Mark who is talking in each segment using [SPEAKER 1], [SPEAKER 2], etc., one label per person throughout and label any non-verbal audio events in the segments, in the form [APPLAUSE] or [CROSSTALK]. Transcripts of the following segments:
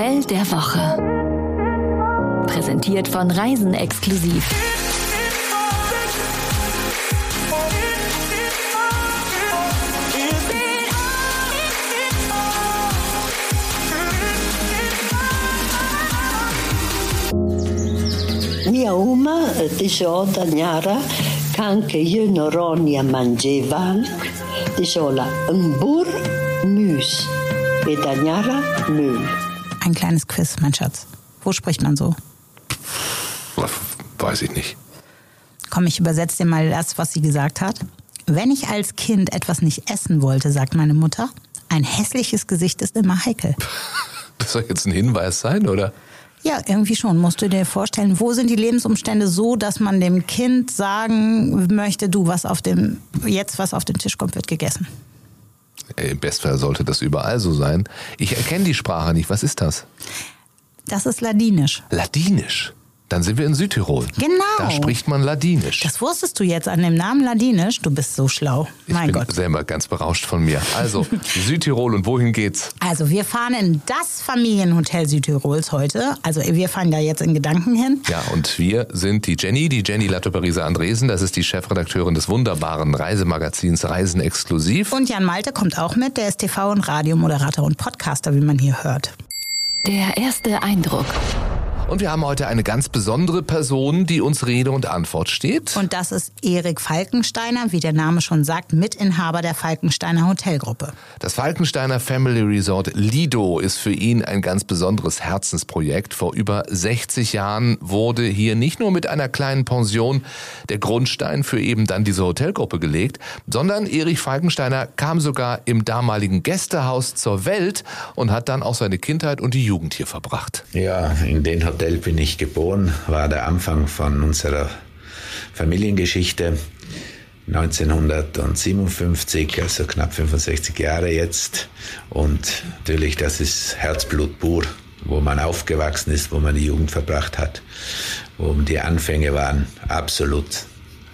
[SPEAKER 1] Hotel der Woche. Präsentiert von Reisen exklusiv.
[SPEAKER 2] Mia uma tisho danyara kanke jünoronia manjevan tishola mbur müs bedanyara Müll.
[SPEAKER 3] Ein kleines Quiz, mein Schatz. Wo spricht man so?
[SPEAKER 4] Weiß ich nicht.
[SPEAKER 3] Komm, ich übersetze dir mal das, was sie gesagt hat. Wenn ich als Kind etwas nicht essen wollte, sagt meine Mutter, ein hässliches Gesicht ist immer heikel. [LAUGHS]
[SPEAKER 4] Das soll jetzt ein Hinweis sein, oder?
[SPEAKER 3] Ja, irgendwie schon. Musst du dir vorstellen, wo sind die Lebensumstände so, dass man dem Kind sagen möchte, du, was auf dem, jetzt was auf den Tisch kommt, wird gegessen.
[SPEAKER 4] Im Bestfall sollte das überall so sein. Ich erkenne die Sprache nicht. Was ist das?
[SPEAKER 3] Das ist Ladinisch.
[SPEAKER 4] Ladinisch. Dann sind wir in Südtirol.
[SPEAKER 3] Genau.
[SPEAKER 4] Da spricht man Ladinisch.
[SPEAKER 3] Das wusstest du jetzt an dem Namen Ladinisch. Du bist so schlau.
[SPEAKER 4] Ich
[SPEAKER 3] mein
[SPEAKER 4] bin
[SPEAKER 3] Gott.
[SPEAKER 4] selber ganz berauscht von mir. Also, [LAUGHS] Südtirol und wohin geht's?
[SPEAKER 3] Also, wir fahren in das Familienhotel Südtirols heute. Also, wir fahren da jetzt in Gedanken hin.
[SPEAKER 4] Ja, und wir sind die Jenny, die Jenny Latto-Parisa Andresen. Das ist die Chefredakteurin des wunderbaren Reisemagazins Reisen Exklusiv.
[SPEAKER 3] Und Jan Malte kommt auch mit. Der ist TV- und Radiomoderator und Podcaster, wie man hier hört.
[SPEAKER 1] Der erste Eindruck.
[SPEAKER 4] Und wir haben heute eine ganz besondere Person, die uns Rede und Antwort steht.
[SPEAKER 3] Und das ist Erik Falkensteiner, wie der Name schon sagt, Mitinhaber der Falkensteiner Hotelgruppe.
[SPEAKER 4] Das Falkensteiner Family Resort Lido ist für ihn ein ganz besonderes Herzensprojekt. Vor über 60 Jahren wurde hier nicht nur mit einer kleinen Pension der Grundstein für eben dann diese Hotelgruppe gelegt, sondern Erich Falkensteiner kam sogar im damaligen Gästehaus zur Welt und hat dann auch seine Kindheit und die Jugend hier verbracht.
[SPEAKER 5] Ja, in den Hotel bin ich geboren, war der Anfang von unserer Familiengeschichte. 1957, also knapp 65 Jahre jetzt. Und natürlich, das ist Herzblut pur, wo man aufgewachsen ist, wo man die Jugend verbracht hat, wo die Anfänge waren, absolut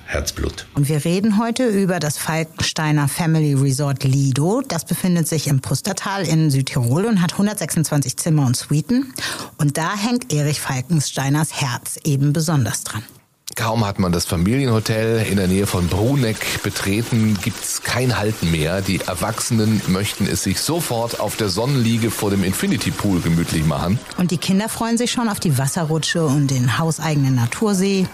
[SPEAKER 5] Herzblut.
[SPEAKER 3] Und wir reden heute über das Falkensteiner Family Resort Lido. Das befindet sich im Pustertal in Südtirol und hat 126 Zimmer und Suiten. Und da hängt Erich Falkensteiners Herz eben besonders dran.
[SPEAKER 4] Kaum hat man das Familienhotel in der Nähe von Bruneck betreten, gibt's kein Halten mehr. Die Erwachsenen möchten es sich sofort auf der Sonnenliege vor dem Infinity Pool gemütlich machen.
[SPEAKER 3] Und die Kinder freuen sich schon auf die Wasserrutsche und den hauseigenen Natursee.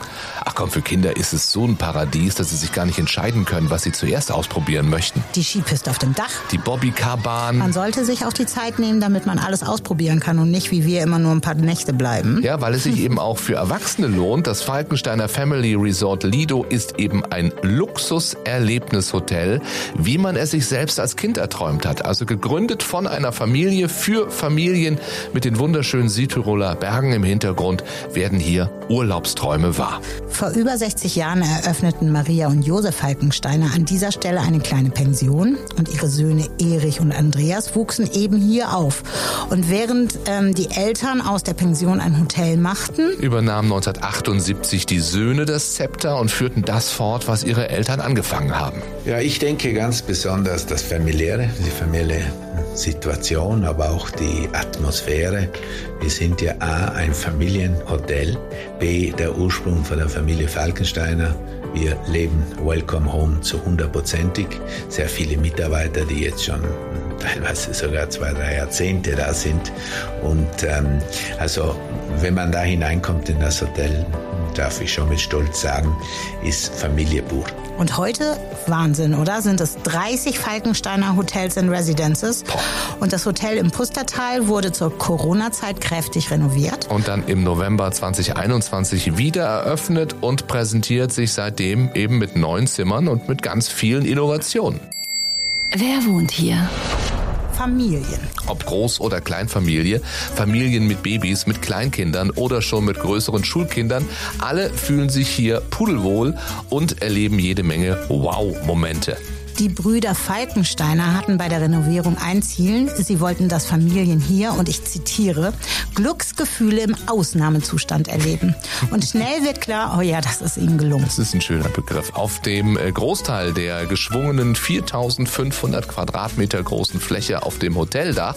[SPEAKER 4] Ach komm, für Kinder ist es so ein Paradies, dass sie sich gar nicht entscheiden können, was sie zuerst ausprobieren möchten.
[SPEAKER 3] Die Skipiste auf dem Dach.
[SPEAKER 4] Die Bobbycar-Bahn.
[SPEAKER 3] Man sollte sich auch die Zeit nehmen, damit man alles ausprobieren kann und nicht wie wir immer nur ein paar Nächte bleiben.
[SPEAKER 4] Ja, weil es sich eben auch für Erwachsene lohnt. Das Falkensteiner Family Resort Lido ist eben ein Luxuserlebnishotel, wie man es sich selbst als Kind erträumt hat. Also gegründet von einer Familie für Familien mit den wunderschönen Südtiroler Bergen im Hintergrund werden hier Urlaubsträume wahr.
[SPEAKER 3] Vor über 60 Jahren eröffneten Maria und Josef Falkensteiner an dieser Stelle eine kleine Pension und ihre Söhne Erich und Andreas wuchsen eben hier auf. Und während ähm, die Eltern aus der Pension ein Hotel machten,
[SPEAKER 4] übernahmen 1978 die Söhne das Zepter und führten das fort, was ihre Eltern angefangen haben.
[SPEAKER 5] Ja, ich denke ganz besonders das Familiäre, die familiäre Situation, aber auch die Atmosphäre. Wir sind ja A, ein Familienhotel, B, der Ursprung von der Familie Falkensteiner. Wir leben Welcome Home zu hundertprozentig. Sehr viele Mitarbeiter, die jetzt schon teilweise sogar zwei, drei Jahrzehnte da sind. Und ähm, also wenn man da hineinkommt in das Hotel, darf ich schon mit Stolz sagen, ist Familie pur.
[SPEAKER 3] Und heute, Wahnsinn, oder? Sind es 30 Falkensteiner Hotels and Residences. Und das Hotel im Pustertal wurde zur Corona-Zeit kräftig renoviert.
[SPEAKER 4] Und dann im November 2021 wieder eröffnet und präsentiert sich seitdem eben mit neun Zimmern und mit ganz vielen Innovationen.
[SPEAKER 1] Wer wohnt hier?
[SPEAKER 3] Familien.
[SPEAKER 4] Ob Groß- oder Kleinfamilie, Familien mit Babys, mit Kleinkindern oder schon mit größeren Schulkindern, alle fühlen sich hier pudelwohl und erleben jede Menge Wow-Momente.
[SPEAKER 3] Die Brüder Falkensteiner hatten bei der Renovierung ein Ziel. Sie wollten das Familien hier, und ich zitiere, Glücksgefühle im Ausnahmezustand erleben. Und schnell wird klar, oh ja, das ist ihnen gelungen.
[SPEAKER 4] Das ist ein schöner Begriff. Auf dem äh, Großteil der geschwungenen 4500 Quadratmeter großen Fläche auf dem Hoteldach,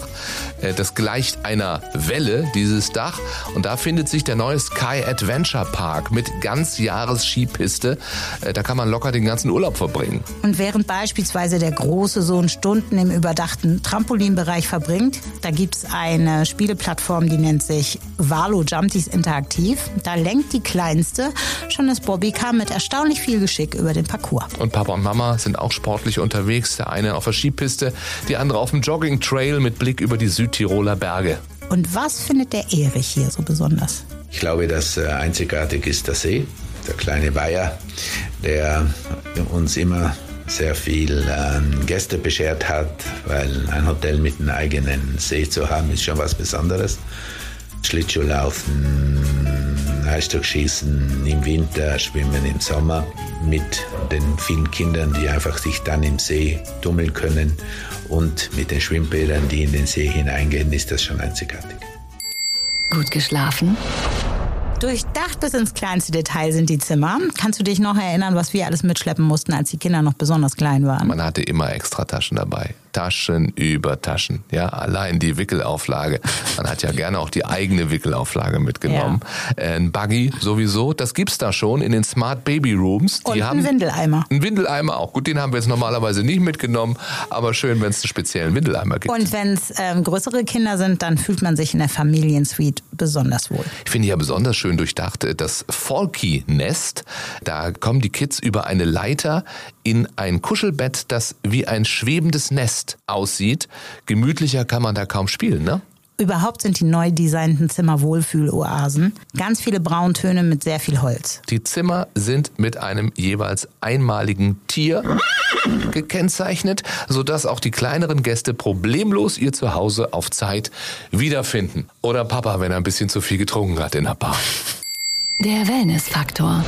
[SPEAKER 4] äh, das gleicht einer Welle, dieses Dach. Und da findet sich der neue Sky Adventure Park mit Ganzjahres-Skipiste. Äh, da kann man locker den ganzen Urlaub verbringen.
[SPEAKER 3] Und während beispielsweise der große Sohn Stunden im überdachten Trampolinbereich verbringt, da gibt es eine Spieleplattform, die nennt sich Valo Jumpties Interaktiv. Da lenkt die Kleinste schon das Bobbycar mit erstaunlich viel Geschick über den Parcours.
[SPEAKER 4] Und Papa und Mama sind auch sportlich unterwegs. Der eine auf der Skipiste, die andere auf dem Jogging-Trail mit Blick über die Südtiroler Berge.
[SPEAKER 3] Und was findet der Erich hier so besonders?
[SPEAKER 5] Ich glaube, das äh, einzigartig ist der See, der kleine Weiher, der uns immer sehr viel ähm, Gäste beschert hat, weil ein Hotel mit einem eigenen See zu haben, ist schon was Besonderes. Schlittschuhlaufen, Eisstockschießen im Winter, Schwimmen im Sommer mit den vielen Kindern, die einfach sich dann im See tummeln können und mit den Schwimmbädern, die in den See hineingehen, ist das schon einzigartig.
[SPEAKER 1] Gut geschlafen?
[SPEAKER 3] Durchdacht bis ins kleinste Detail sind die Zimmer. Kannst du dich noch erinnern, was wir alles mitschleppen mussten, als die Kinder noch besonders klein waren?
[SPEAKER 4] Man hatte immer extra Taschen dabei. Taschen über Taschen. Ja, allein die Wickelauflage. Man hat ja gerne auch die eigene Wickelauflage mitgenommen. Ja. Äh, ein Buggy sowieso, das gibt's da schon in den Smart Baby Rooms.
[SPEAKER 3] Die Und haben einen Windeleimer.
[SPEAKER 4] Ein Windeleimer auch. Gut, den haben wir jetzt normalerweise nicht mitgenommen, aber schön, wenn es einen speziellen Windeleimer gibt.
[SPEAKER 3] Und wenn es ähm, größere Kinder sind, dann fühlt man sich in der Familiensuite besonders wohl.
[SPEAKER 4] Ich finde ja besonders schön durchdacht äh, das Folky-Nest. Da kommen die Kids über eine Leiter in ein Kuschelbett, das wie ein schwebendes Nest aussieht. Gemütlicher kann man da kaum spielen, ne?
[SPEAKER 3] Überhaupt sind die neu designten Zimmer Wohlfühloasen. Ganz viele Brauntöne mit sehr viel Holz.
[SPEAKER 4] Die Zimmer sind mit einem jeweils einmaligen Tier gekennzeichnet, sodass auch die kleineren Gäste problemlos ihr Zuhause auf Zeit wiederfinden. Oder Papa, wenn er ein bisschen zu viel getrunken hat in der Bar.
[SPEAKER 1] Der Wellnessfaktor.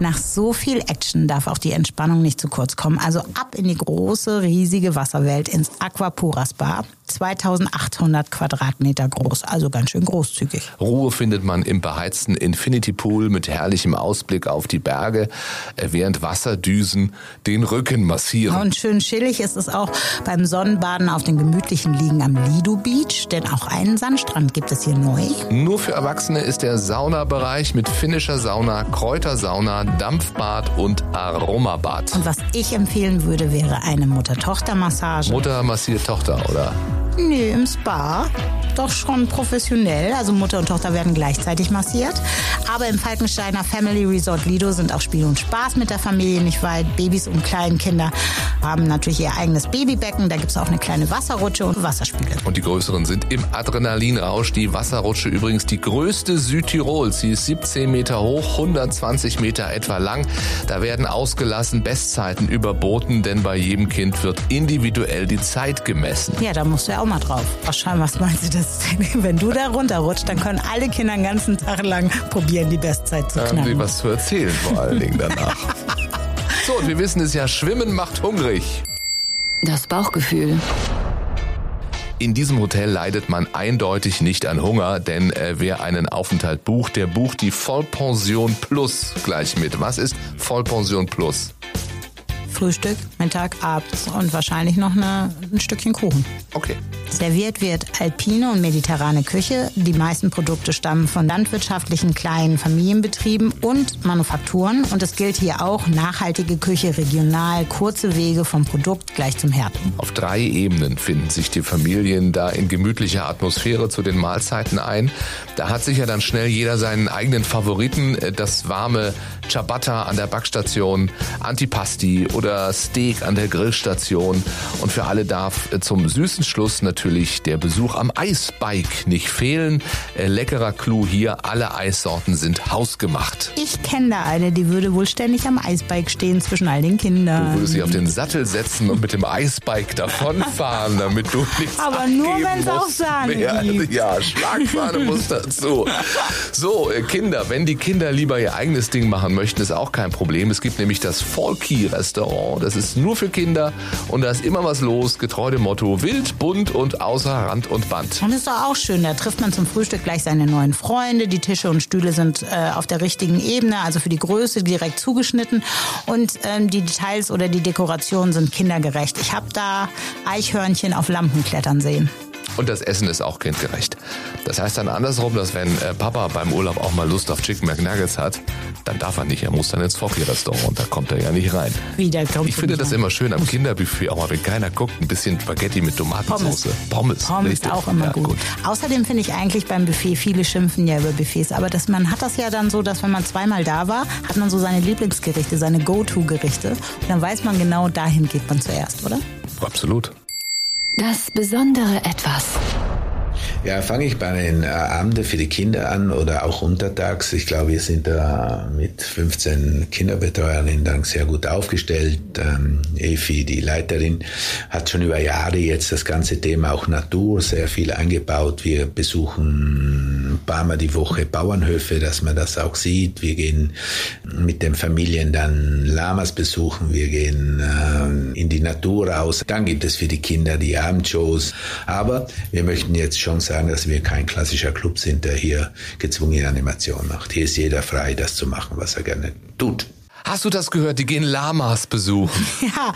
[SPEAKER 3] Nach so viel Action darf auch die Entspannung nicht zu kurz kommen. Also ab in die große, riesige Wasserwelt ins Aquapura Spa. 2800 Quadratmeter groß, also ganz schön großzügig.
[SPEAKER 4] Ruhe findet man im beheizten Infinity Pool mit herrlichem Ausblick auf die Berge, äh, während Wasserdüsen den Rücken massieren.
[SPEAKER 3] Und schön chillig ist es auch beim Sonnenbaden auf den gemütlichen Liegen am Lido Beach, denn auch einen Sandstrand gibt es hier neu.
[SPEAKER 4] Nur für Erwachsene ist der Saunabereich mit finnischer Sauna, Kräutersauna, Dampfbad und Aromabad.
[SPEAKER 3] Und was ich empfehlen würde, wäre eine Mutter-Tochter-Massage.
[SPEAKER 4] Mutter massiert Tochter, oder?
[SPEAKER 3] Nee, im Spa. Doch schon professionell. Also Mutter und Tochter werden gleichzeitig massiert. Aber im Falkensteiner Family Resort Lido sind auch Spiel und Spaß mit der Familie nicht weit. Babys und Kleinkinder haben natürlich ihr eigenes Babybecken. Da gibt es auch eine kleine Wasserrutsche und Wasserspiele.
[SPEAKER 4] Und die größeren sind im Adrenalinrausch. Die Wasserrutsche übrigens die größte Südtirols. Sie ist 17 Meter hoch, 120 Meter etwa lang. Da werden ausgelassen Bestzeiten überboten, denn bei jedem Kind wird individuell die Zeit gemessen.
[SPEAKER 3] Ja, da musst du ja auch mal drauf. Wahrscheinlich, was meinst du das? Wenn du da runterrutscht, dann können alle Kinder den ganzen Tag lang probieren, die Bestzeit zu knacken.
[SPEAKER 4] Haben sie was zu erzählen vor allen Dingen danach. [LAUGHS] so, und wir wissen es ja, Schwimmen macht hungrig.
[SPEAKER 1] Das Bauchgefühl.
[SPEAKER 4] In diesem Hotel leidet man eindeutig nicht an Hunger, denn äh, wer einen Aufenthalt bucht, der bucht die Vollpension Plus gleich mit. Was ist Vollpension Plus?
[SPEAKER 3] Frühstück, Mittag, abends und wahrscheinlich noch eine, ein Stückchen Kuchen.
[SPEAKER 4] Okay.
[SPEAKER 3] Serviert wird alpine und mediterrane Küche. Die meisten Produkte stammen von landwirtschaftlichen kleinen Familienbetrieben und Manufakturen. Und es gilt hier auch nachhaltige Küche regional, kurze Wege vom Produkt gleich zum Herd.
[SPEAKER 4] Auf drei Ebenen finden sich die Familien da in gemütlicher Atmosphäre zu den Mahlzeiten ein. Da hat sich ja dann schnell jeder seinen eigenen Favoriten. Das warme Ciabatta an der Backstation, Antipasti oder Steak an der Grillstation. Und für alle darf zum süßen Schluss natürlich der Besuch am Eisbike nicht fehlen. Äh, leckerer Clou hier, alle Eissorten sind hausgemacht.
[SPEAKER 3] Ich kenne da eine, die würde wohl ständig am Eisbike stehen zwischen all den Kindern.
[SPEAKER 4] Du würdest dich auf den Sattel setzen und mit dem Eisbike davonfahren, [LAUGHS] damit du nichts
[SPEAKER 3] Aber nur,
[SPEAKER 4] abgeben
[SPEAKER 3] wenn's auch Sahne
[SPEAKER 4] mehr.
[SPEAKER 3] gibt.
[SPEAKER 4] Ja, Schlagsahne muss dazu. So, äh, Kinder, wenn die Kinder lieber ihr eigenes Ding machen möchten, ist auch kein Problem. Es gibt nämlich das Folky Restaurant. Das ist nur für Kinder und da ist immer was los. Getreu dem Motto wild, bunt und außer Rand und Band.
[SPEAKER 3] Und ist doch auch schön, da trifft man zum Frühstück gleich seine neuen Freunde. Die Tische und Stühle sind äh, auf der richtigen Ebene, also für die Größe direkt zugeschnitten. Und ähm, die Details oder die Dekorationen sind kindergerecht. Ich habe da Eichhörnchen auf Lampen klettern sehen.
[SPEAKER 4] Und das Essen ist auch kindgerecht. Das heißt dann andersrum, dass wenn äh, Papa beim Urlaub auch mal Lust auf Chicken McNuggets hat, dann darf er nicht. Er muss dann ins Focky-Restaurant und da kommt er ja nicht rein.
[SPEAKER 3] Wieder kommt
[SPEAKER 4] Ich finde das immer schön am Kinderbuffet, auch mal wenn keiner guckt, ein bisschen Spaghetti mit Tomatensauce. Pommes.
[SPEAKER 3] Pommes
[SPEAKER 4] richtig.
[SPEAKER 3] auch immer
[SPEAKER 4] ja,
[SPEAKER 3] gut. Außerdem finde ich eigentlich beim Buffet, viele schimpfen ja über Buffets, aber das, man hat das ja dann so, dass wenn man zweimal da war, hat man so seine Lieblingsgerichte, seine Go-To-Gerichte und dann weiß man genau, dahin geht man zuerst, oder?
[SPEAKER 4] Absolut.
[SPEAKER 1] Das besondere Etwas.
[SPEAKER 5] Ja, fange ich bei den äh, Abenden für die Kinder an oder auch untertags. Ich glaube, wir sind da mit 15 Kinderbetreuerinnen dann sehr gut aufgestellt. Ähm, Efi, die Leiterin, hat schon über Jahre jetzt das ganze Thema auch Natur sehr viel eingebaut. Wir besuchen ein paar Mal die Woche Bauernhöfe, dass man das auch sieht. Wir gehen mit den Familien dann Lamas besuchen. Wir gehen äh, in die Natur raus. Dann gibt es für die Kinder die Abendshows. Aber wir möchten jetzt schon sagen, dass wir kein klassischer Club sind, der hier gezwungene Animation macht. Hier ist jeder frei, das zu machen, was er gerne tut.
[SPEAKER 4] Hast du das gehört? Die gehen Lamas besuchen. [LAUGHS]
[SPEAKER 3] Ja,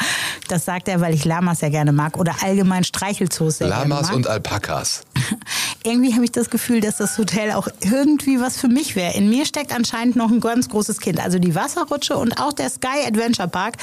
[SPEAKER 3] das sagt er, weil ich Lamas sehr gerne mag oder allgemein Streichelzoos sehr
[SPEAKER 4] Lamas und Alpakas. [LAUGHS]
[SPEAKER 3] irgendwie habe ich das Gefühl, dass das Hotel auch irgendwie was für mich wäre. In mir steckt anscheinend noch ein ganz großes Kind. Also die Wasserrutsche und auch der Sky Adventure Park,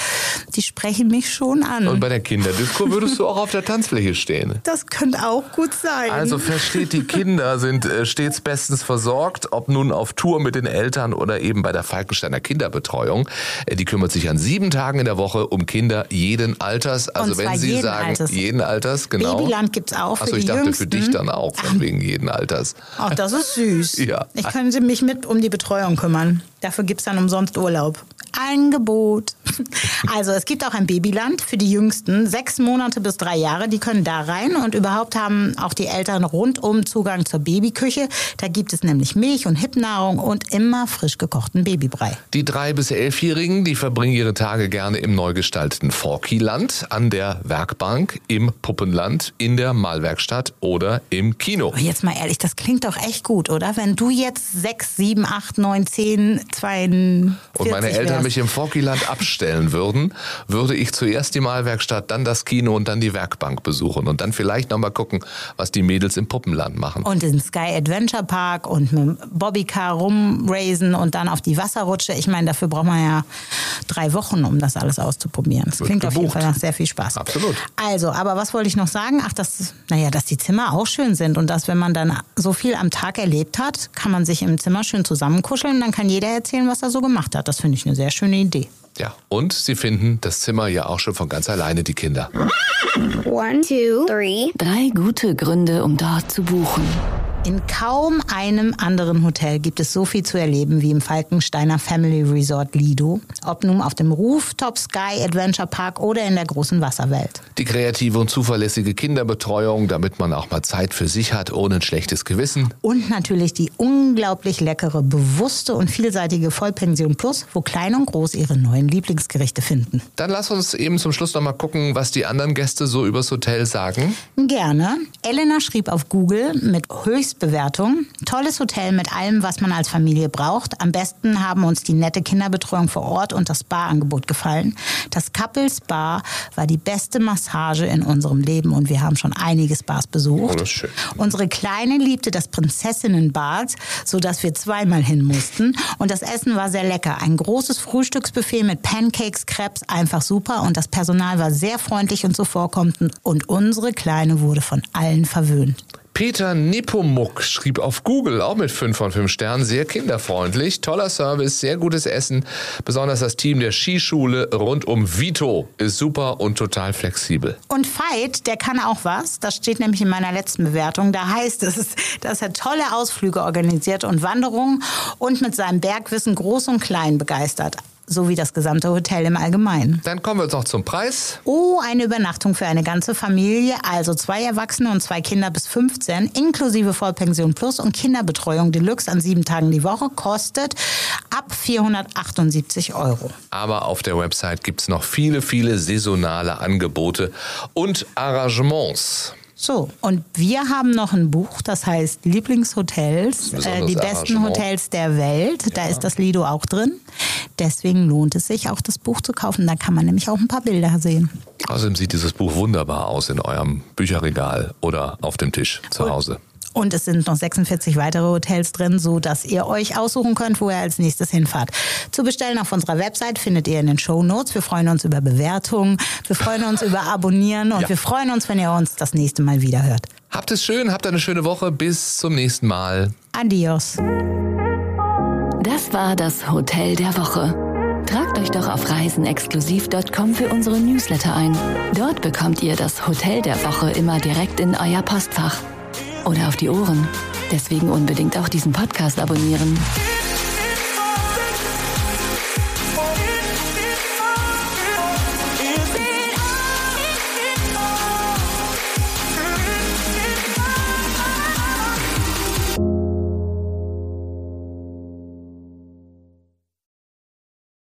[SPEAKER 3] die sprechen mich schon an.
[SPEAKER 4] Und bei der Kinderdisco würdest du auch auf der Tanzfläche stehen.
[SPEAKER 3] das könnte auch gut sein.
[SPEAKER 4] Also versteht, die Kinder sind äh, stets bestens versorgt, ob nun auf Tour mit den Eltern oder eben bei der Falkensteiner Kinderbetreuung. Äh, Die kümmert sich an sieben Tagen in der Woche um Kinder jeden Alters. Also wenn Sie
[SPEAKER 3] jeden
[SPEAKER 4] sagen,
[SPEAKER 3] Alters.
[SPEAKER 4] jeden Alters, genau.
[SPEAKER 3] Babyland gibt's auch für
[SPEAKER 4] Achso, ich dachte für
[SPEAKER 3] Jüngsten.
[SPEAKER 4] dich dann auch, von wegen jeden Alters.
[SPEAKER 3] Ach, das ist süß. [LAUGHS]
[SPEAKER 4] Ja.
[SPEAKER 3] Ich könnte mich mit um die Betreuung kümmern. Dafür gibt's dann umsonst Urlaub. Angebot. [LAUGHS] Also es gibt auch ein Babyland für die Jüngsten, sechs Monate bis drei Jahre, die können da rein und überhaupt haben auch die Eltern rundum Zugang zur Babyküche. Da gibt es nämlich Milch und Hippnahrung und immer frisch gekochten Babybrei.
[SPEAKER 4] Die drei bis elfjährigen, die verbringen ihre Tage gerne im neu gestalteten Forky-Land, an der Werkbank, im Puppenland, in der Malwerkstatt oder im Kino.
[SPEAKER 3] Aber jetzt mal ehrlich, das klingt doch echt gut, oder? Wenn du jetzt sechs, sieben, acht, neun, zehn, 42
[SPEAKER 4] Und meine Eltern
[SPEAKER 3] wärst.
[SPEAKER 4] mich im Forkyland abstellen würden, würde ich zuerst die Malwerkstatt, dann das Kino und dann die Werkbank besuchen und dann vielleicht nochmal gucken, was die Mädels im Puppenland machen.
[SPEAKER 3] Und den Sky Adventure Park und mit dem Bobbycar rumraisen und dann auf die Wasserrutsche. Ich meine, dafür braucht man ja drei Wochen, um das alles auszuprobieren. Das
[SPEAKER 4] Wird
[SPEAKER 3] klingt auf jeden
[SPEAKER 4] gebucht.
[SPEAKER 3] Fall nach sehr viel Spaß.
[SPEAKER 4] Absolut.
[SPEAKER 3] Also, aber was wollte ich noch sagen? Ach, dass, naja, dass die Zimmer auch schön sind und dass, wenn man dann so viel am Tag erlebt hat, kann man sich im Zimmer schön zusammenkuscheln. Dann kann jeder erzählen, was er so gemacht hat. Das finde ich eine sehr schöne Idee.
[SPEAKER 4] Ja, und sie finden das Zimmer ja auch schon von ganz alleine, die Kinder.
[SPEAKER 6] One, two, three.
[SPEAKER 1] Drei gute Gründe, um dort zu buchen.
[SPEAKER 3] In kaum einem anderen Hotel gibt es so viel zu erleben wie im Falkensteiner Family Resort Lido. Ob nun auf dem Rooftop Sky Adventure Park oder in der großen Wasserwelt.
[SPEAKER 4] Die kreative und zuverlässige Kinderbetreuung, damit man auch mal Zeit für sich hat, ohne ein schlechtes Gewissen.
[SPEAKER 3] Und natürlich die unglaublich leckere, bewusste und vielseitige Vollpension Plus, wo Klein und Groß ihre neuen Lieblingsgerichte finden.
[SPEAKER 4] Dann lass uns eben zum Schluss nochmal gucken, was die anderen Gäste so übers Hotel sagen.
[SPEAKER 3] Gerne. Elena schrieb auf Google mit Höchstbewertung. Tolles Hotel mit allem, was man als Familie braucht. Am besten haben uns die nette Kinderbetreuung vor Ort und das Spa-Angebot gefallen. Das Couple Spa war die beste Massage in unserem Leben und wir haben schon einige Spas besucht.
[SPEAKER 4] Oh, das ist schön.
[SPEAKER 3] Unsere Kleine liebte das Prinzessinnenbad, sodass wir zweimal hin mussten. Und das Essen war sehr lecker. Ein großes Frühstücksbuffet mit Pancakes, Crepes, einfach super. Und das Personal war sehr freundlich und zuvorkommend. Und unsere Kleine wurde von allen verwöhnt.
[SPEAKER 4] Peter Nepomuk schrieb auf Google, auch mit 5 von 5 Sternen, sehr kinderfreundlich, toller Service, sehr gutes Essen. Besonders das Team der Skischule rund um Vito ist super und total flexibel.
[SPEAKER 3] Und Veit, der kann auch was. Das steht nämlich in meiner letzten Bewertung. Da heißt es, dass er tolle Ausflüge organisiert und Wanderungen und mit seinem Bergwissen groß und klein begeistert so wie das gesamte Hotel im Allgemeinen.
[SPEAKER 4] Dann kommen wir jetzt noch zum Preis.
[SPEAKER 3] Oh, eine Übernachtung für eine ganze Familie, also zwei Erwachsene und zwei Kinder bis 15, inklusive Vollpension Plus und Kinderbetreuung Deluxe an sieben Tagen die Woche, kostet ab 478 Euro.
[SPEAKER 4] Aber auf der Website gibt es noch viele, viele saisonale Angebote und Arrangements.
[SPEAKER 3] So, und wir haben noch ein Buch, das heißt Lieblingshotels, äh, die besten Hotels der Welt. Ja. Da ist das Lido auch drin. Deswegen lohnt es sich auch, das Buch zu kaufen. Da kann man nämlich auch ein paar Bilder sehen.
[SPEAKER 4] Außerdem sieht dieses Buch wunderbar aus in eurem Bücherregal oder auf dem Tisch zu Hause.
[SPEAKER 3] Und es sind noch 46 weitere Hotels drin, so dass ihr euch aussuchen könnt, wo ihr als nächstes hinfahrt. Zu bestellen auf unserer Website findet ihr in den Show Notes. Wir freuen uns über Bewertungen, wir freuen uns über Abonnieren und ja. wir freuen uns, wenn ihr uns das nächste Mal wieder hört.
[SPEAKER 4] Habt es schön, habt eine schöne Woche. Bis zum nächsten Mal.
[SPEAKER 3] Adios.
[SPEAKER 1] Das war das Hotel der Woche. Tragt euch doch auf reisenexklusiv.com für unsere Newsletter ein. Dort bekommt ihr das Hotel der Woche immer direkt in euer Postfach oder auf die Ohren. Deswegen unbedingt auch diesen Podcast abonnieren.